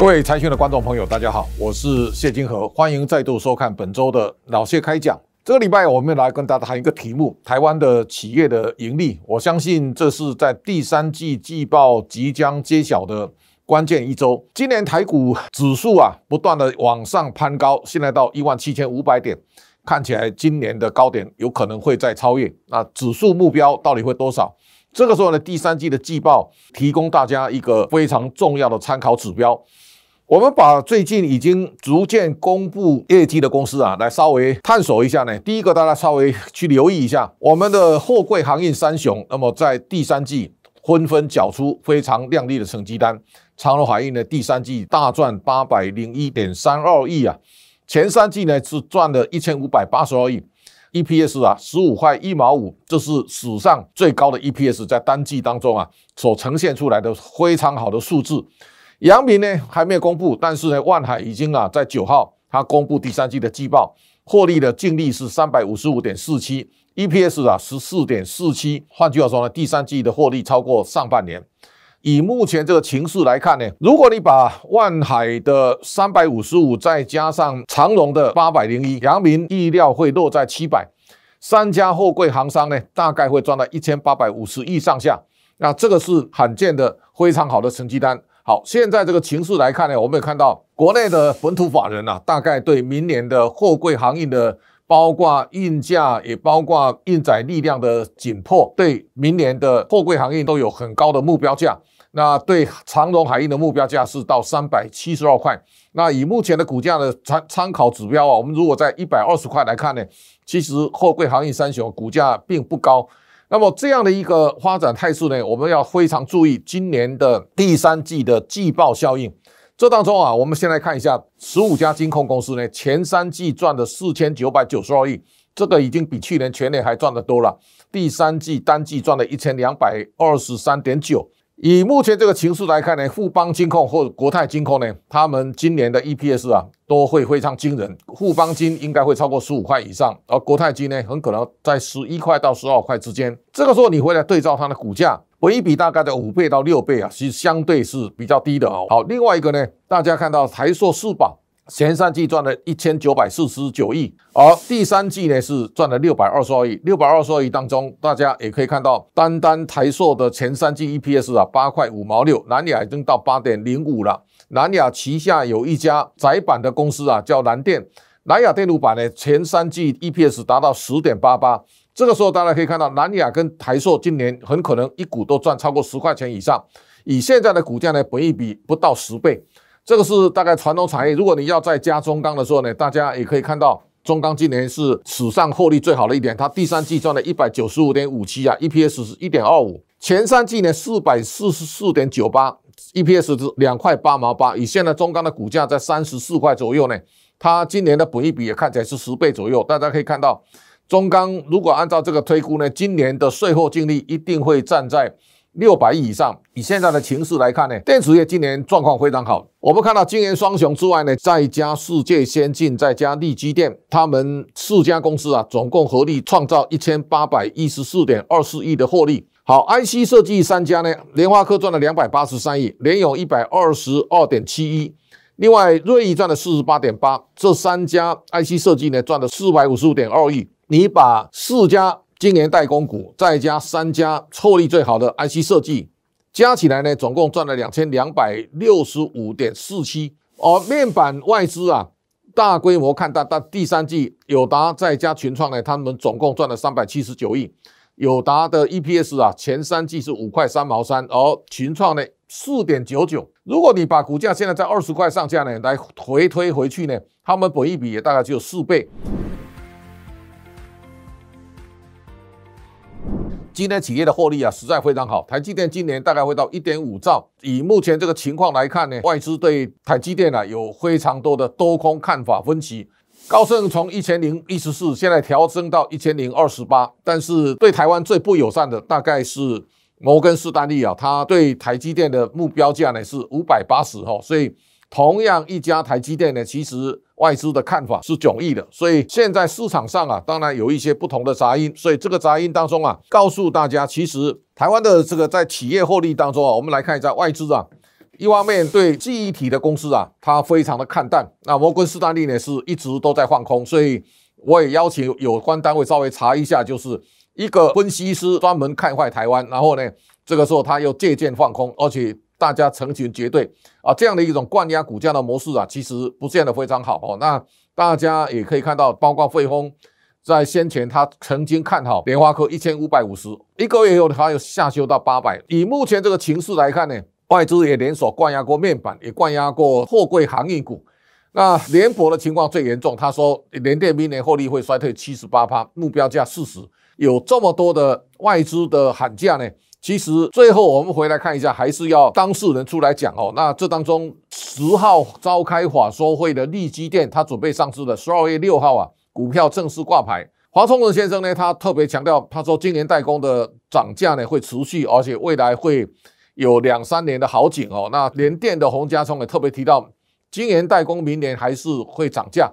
各位财讯的观众朋友，大家好，我是谢金河，欢迎再度收看本周的老谢开讲。这个礼拜我们来跟大家谈一个题目：台湾的企业的盈利。我相信这是在第三季季报即将揭晓的关键一周。今年台股指数啊，不断的往上攀高，现在到一万七千五百点，看起来今年的高点有可能会再超越。那指数目标到底会多少？这个时候呢，第三季的季报提供大家一个非常重要的参考指标。我们把最近已经逐渐公布业绩的公司啊，来稍微探索一下呢。第一个，大家稍微去留意一下我们的货柜航运三雄，那么在第三季纷纷缴出非常亮丽的成绩单。长荣海运呢，第三季大赚八百零一点三二亿啊，前三季呢是赚了一千五百八十二亿，EPS 啊十五块一毛五，这是史上最高的 EPS，在单季当中啊所呈现出来的非常好的数字。阳明呢还没有公布，但是呢，万海已经啊在九号，它公布第三季的季报，获利的净利是三百五十五点四七，EPS 啊十四点四七。换句话说呢，第三季的获利超过上半年。以目前这个情势来看呢，如果你把万海的三百五十五再加上长荣的八百零一，阳明意料会落在七百，三家货柜行商呢大概会赚到一千八百五十亿上下。那这个是罕见的非常好的成绩单。好，现在这个情势来看呢，我们也看到国内的本土法人啊，大概对明年的货柜航运的，包括运价，也包括运载力量的紧迫，对明年的货柜航运都有很高的目标价。那对长荣海运的目标价是到三百七十二块。那以目前的股价的参参考指标啊，我们如果在一百二十块来看呢，其实货柜航运三雄股价并不高。那么这样的一个发展态势呢，我们要非常注意今年的第三季的季报效应。这当中啊，我们先来看一下十五家金控公司呢，前三季赚的四千九百九十二亿，这个已经比去年全年还赚的多了。第三季单季赚了一千两百二十三点九。以目前这个情势来看呢，富邦金控或国泰金控呢，他们今年的 EPS 啊都会非常惊人。富邦金应该会超过十五块以上，而国泰金呢，很可能在十一块到十二块之间。这个时候你回来对照它的股价，本一比大概在五倍到六倍啊，其实相对是比较低的哦。好，另外一个呢，大家看到台硕四宝。前三季赚了一千九百四十九亿，而第三季呢是赚了六百二十二亿。六百二十二亿当中，大家也可以看到，单单台硕的前三季 EPS 啊，八块五毛六，南亚已经到八点零五了。南亚旗下有一家窄板的公司啊，叫南电，南亚电路板呢，前三季 EPS 达到十点八八。这个时候大家可以看到，南亚跟台硕今年很可能一股都赚超过十块钱以上。以现在的股价呢，本益比不到十倍。这个是大概传统产业。如果你要再加中钢的时候呢，大家也可以看到，中钢今年是史上获利最好的一点。它第三季赚了一百九十五点五七啊，EPS 是一点二五。前三季呢四百四十四点九八，EPS 是两块八毛八。以现在中钢的股价在三十四块左右呢，它今年的本益比也看起来是十倍左右。大家可以看到，中钢如果按照这个推估呢，今年的税后净利一定会站在。六百亿以上，以现在的情势来看呢，电子业今年状况非常好。我们看到今年双雄之外呢，再加世界先进，再加利基电，他们四家公司啊，总共合力创造一千八百一十四点二四亿的获利。好，IC 设计三家呢，联发科赚了两百八十三亿，联咏一百二十二点七一，另外瑞昱赚了四十八点八，这三家 IC 设计呢赚了四百五十五点二亿。你把四家。今年代工股再加三家获利最好的 IC 设计，加起来呢，总共赚了两千两百六十五点四七。而面板外资啊，大规模看到到第三季，友达再加群创呢，他们总共赚了三百七十九亿。友达的 EPS 啊，前三季是五块三毛三，而群创呢四点九九。如果你把股价现在在二十块上下呢，来回推回去呢，他们本一比也大概只有四倍。今天企业的获利啊，实在非常好。台积电今年大概会到一点五兆。以目前这个情况来看呢，外资对台积电啊有非常多的多空看法分歧。高盛从一千零一十四现在调升到一千零二十八，但是对台湾最不友善的大概是摩根士丹利啊，他对台积电的目标价呢是五百八十哈，所以。同样一家台积电呢，其实外资的看法是迥异的，所以现在市场上啊，当然有一些不同的杂音。所以这个杂音当中啊，告诉大家，其实台湾的这个在企业获利当中啊，我们来看一下外资啊，一方面对记忆体的公司啊，它非常的看淡。那摩根士丹利呢是一直都在放空，所以我也邀请有关单位稍微查一下，就是一个分析师专门看坏台湾，然后呢，这个时候他又借鉴放空，而且大家成群结队啊，这样的一种灌压股价的模式啊，其实不见得非常好哦。那大家也可以看到，包括汇丰在先前他曾经看好联发科一千五百五十，一个月以后他又下修到八百。以目前这个情势来看呢？外资也连锁灌压过面板，也灌压过货柜航运股。那联博的情况最严重，他说联电明年获利会衰退七十八趴，目标价四十。有这么多的外资的喊价呢？其实最后我们回来看一下，还是要当事人出来讲哦。那这当中十号召开法说会的利基电，他准备上市的十二月六号啊，股票正式挂牌。华聪仁先生呢，他特别强调，他说今年代工的涨价呢会持续，而且未来会。有两三年的好景哦，那联电的洪家聪也特别提到，今年代工明年还是会涨价。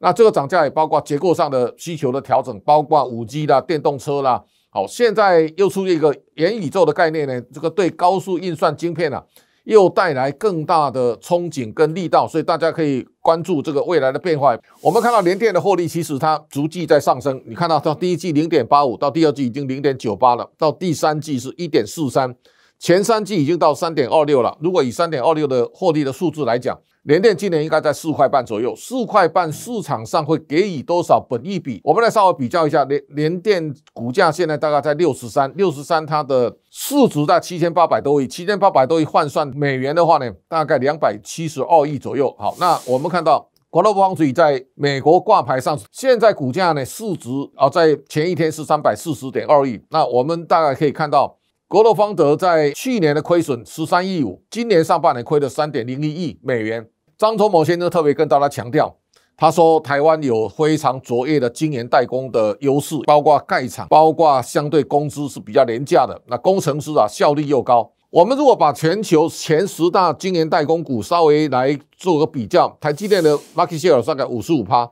那这个涨价也包括结构上的需求的调整，包括五 G 啦、电动车啦。好，现在又出现一个元宇宙的概念呢，这个对高速运算晶片啊，又带来更大的憧憬跟力道，所以大家可以关注这个未来的变化。我们看到联电的获利其实它逐季在上升，你看到到第一季零点八五，到第二季已经零点九八了，到第三季是一点四三。前三季已经到三点二六了。如果以三点二六的获利的数字来讲，联电今年应该在四块半左右。四块半市场上会给予多少本益比？我们来稍微比较一下，联联电股价现在大概在六十三，六十三它的市值在七千八百多亿，七千八百多亿换算美元的话呢，大概两百七十二亿左右。好，那我们看到国乐方水在美国挂牌上市，现在股价呢市值啊在前一天是三百四十点二亿。那我们大概可以看到。国乐方德在去年的亏损十三亿五，今年上半年亏了三点零一亿美元。张忠谋先生特别跟大家强调，他说台湾有非常卓越的晶圆代工的优势，包括盖厂，包括相对工资是比较廉价的。那工程师啊效率又高。我们如果把全球前十大晶圆代工股稍微来做个比较，台积电的 market share 大概五十五趴。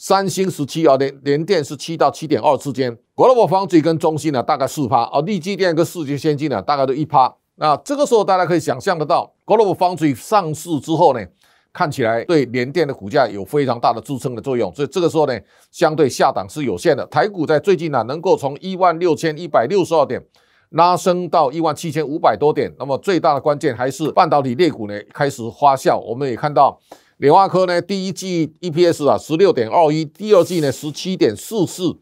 三星十七啊，联联电是七到七点二之间，国乐方最跟中芯呢大概四趴，而立基电跟世界先进呢大概都一趴。那这个时候大家可以想象得到，国乐方最上市之后呢，看起来对联电的股价有非常大的支撑的作用，所以这个时候呢，相对下档是有限的。台股在最近呢，能够从一万六千一百六十二点拉升到一万七千五百多点，那么最大的关键还是半导体类股呢开始发酵。我们也看到。联发科呢，第一季 EPS 啊十六点二一，第二季呢十七点四四，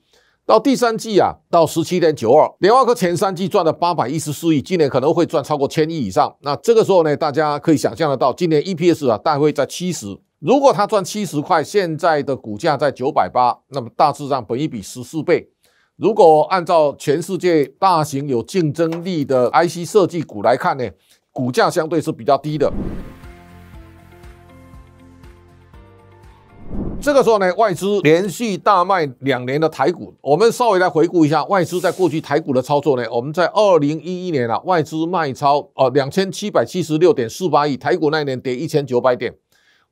到第三季啊到十七点九二。联发科前三季赚了八百一十四亿，今年可能会赚超过千亿以上。那这个时候呢，大家可以想象得到，今年 EPS 啊大概会在七十。如果它赚七十块，现在的股价在九百八，那么大致上本一比十四倍。如果按照全世界大型有竞争力的 IC 设计股来看呢，股价相对是比较低的。这个时候呢，外资连续大卖两年的台股，我们稍微来回顾一下外资在过去台股的操作呢。我们在二零一一年啊，外资卖超呃两千七百七十六点四八亿，台股那一年跌一千九百点。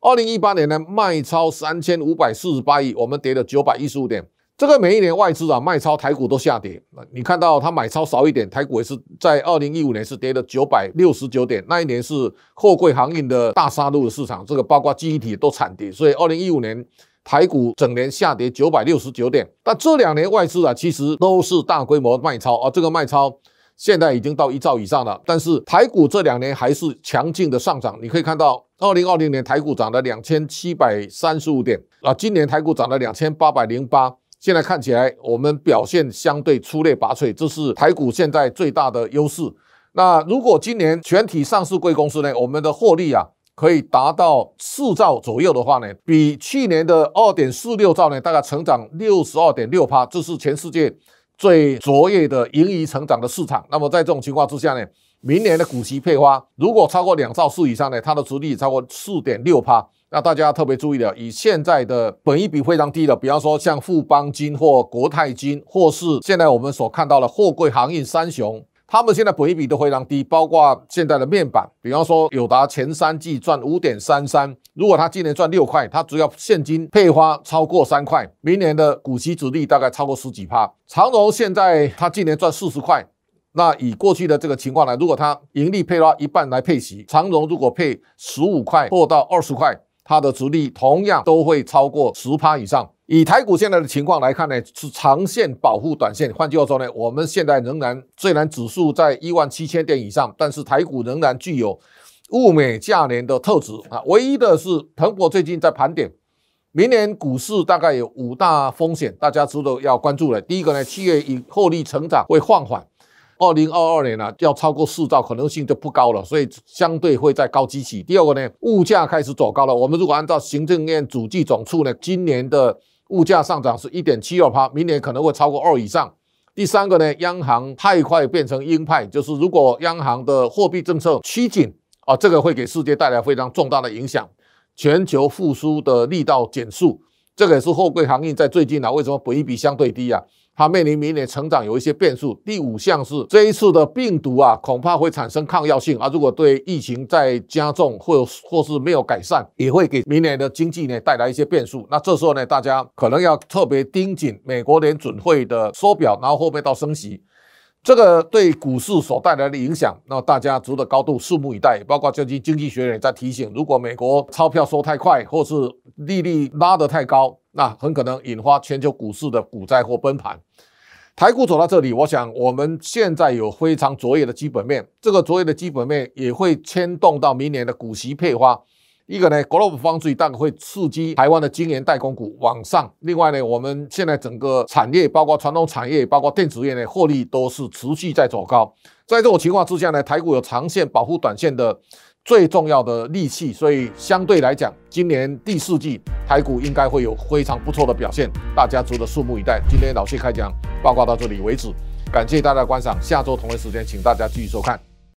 二零一八年呢，卖超三千五百四十八亿，我们跌了九百一十五点。这个每一年外资啊卖超台股都下跌，你看到它买超少一点，台股也是在二零一五年是跌了九百六十九点，那一年是货柜航运的大杀戮的市场，这个包括记忆体都惨跌，所以二零一五年台股整年下跌九百六十九点。但这两年外资啊其实都是大规模卖超，啊这个卖超现在已经到一兆以上了，但是台股这两年还是强劲的上涨，你可以看到二零二零年台股涨了两千七百三十五点啊，今年台股涨了两千八百零八。现在看起来，我们表现相对出类拔萃，这是台股现在最大的优势。那如果今年全体上市贵公司呢，我们的获利啊可以达到四兆左右的话呢，比去年的二点四六兆呢，大概成长六十二点六趴，这是全世界最卓越的盈余成长的市场。那么在这种情况之下呢，明年的股息配发如果超过两兆四以上呢，它的值率超过四点六趴。那大家特别注意了，以现在的本益比非常低的，比方说像富邦金或国泰金，或是现在我们所看到的货柜航运三雄，他们现在本益比都非常低。包括现在的面板，比方说友达前三季赚五点三三，如果他今年赚六块，他只要现金配发超过三块，明年的股息值率大概超过十几趴。长荣现在他今年赚四十块。那以过去的这个情况来，如果它盈利配发一半来配息，长荣如果配十五块或到二十块，它的值利同样都会超过十趴以上。以台股现在的情况来看呢，是长线保护短线。换句话说呢，我们现在仍然虽然指数在一万七千点以上，但是台股仍然具有物美价廉的特质啊。唯一的是，彭博最近在盘点，明年股市大概有五大风险，大家值得要关注的。第一个呢，企业以获利成长会放缓。二零二二年呢，要超过四兆可能性就不高了，所以相对会在高基期。第二个呢，物价开始走高了。我们如果按照行政院主计总处呢，今年的物价上涨是一点七二趴，明年可能会超过二以上。第三个呢，央行太快变成鹰派，就是如果央行的货币政策趋紧啊，这个会给世界带来非常重大的影响，全球复苏的力道减速。这个也是货柜行业在最近啊，为什么本益比相对低啊？它面临明年成长有一些变数。第五项是这一次的病毒啊，恐怕会产生抗药性啊。如果对疫情在加重或或是没有改善，也会给明年的经济呢带来一些变数。那这时候呢，大家可能要特别盯紧美国联准会的缩表，然后后面到升息，这个对股市所带来的影响，那大家值得高度拭目以待。包括最近经济学人也在提醒，如果美国钞票收太快，或是利率拉得太高。那很可能引发全球股市的股灾或崩盘。台股走到这里，我想我们现在有非常卓越的基本面，这个卓越的基本面也会牵动到明年的股息配发。一个呢，global 方注大概会刺激台湾的晶圆代工股往上。另外呢，我们现在整个产业，包括传统产业，包括电子业呢，获利都是持续在走高。在这种情况之下呢，台股有长线保护短线的。最重要的利器，所以相对来讲，今年第四季台股应该会有非常不错的表现，大家值得拭目以待。今天老谢开讲报告到这里为止，感谢大家观赏，下周同一时间请大家继续收看。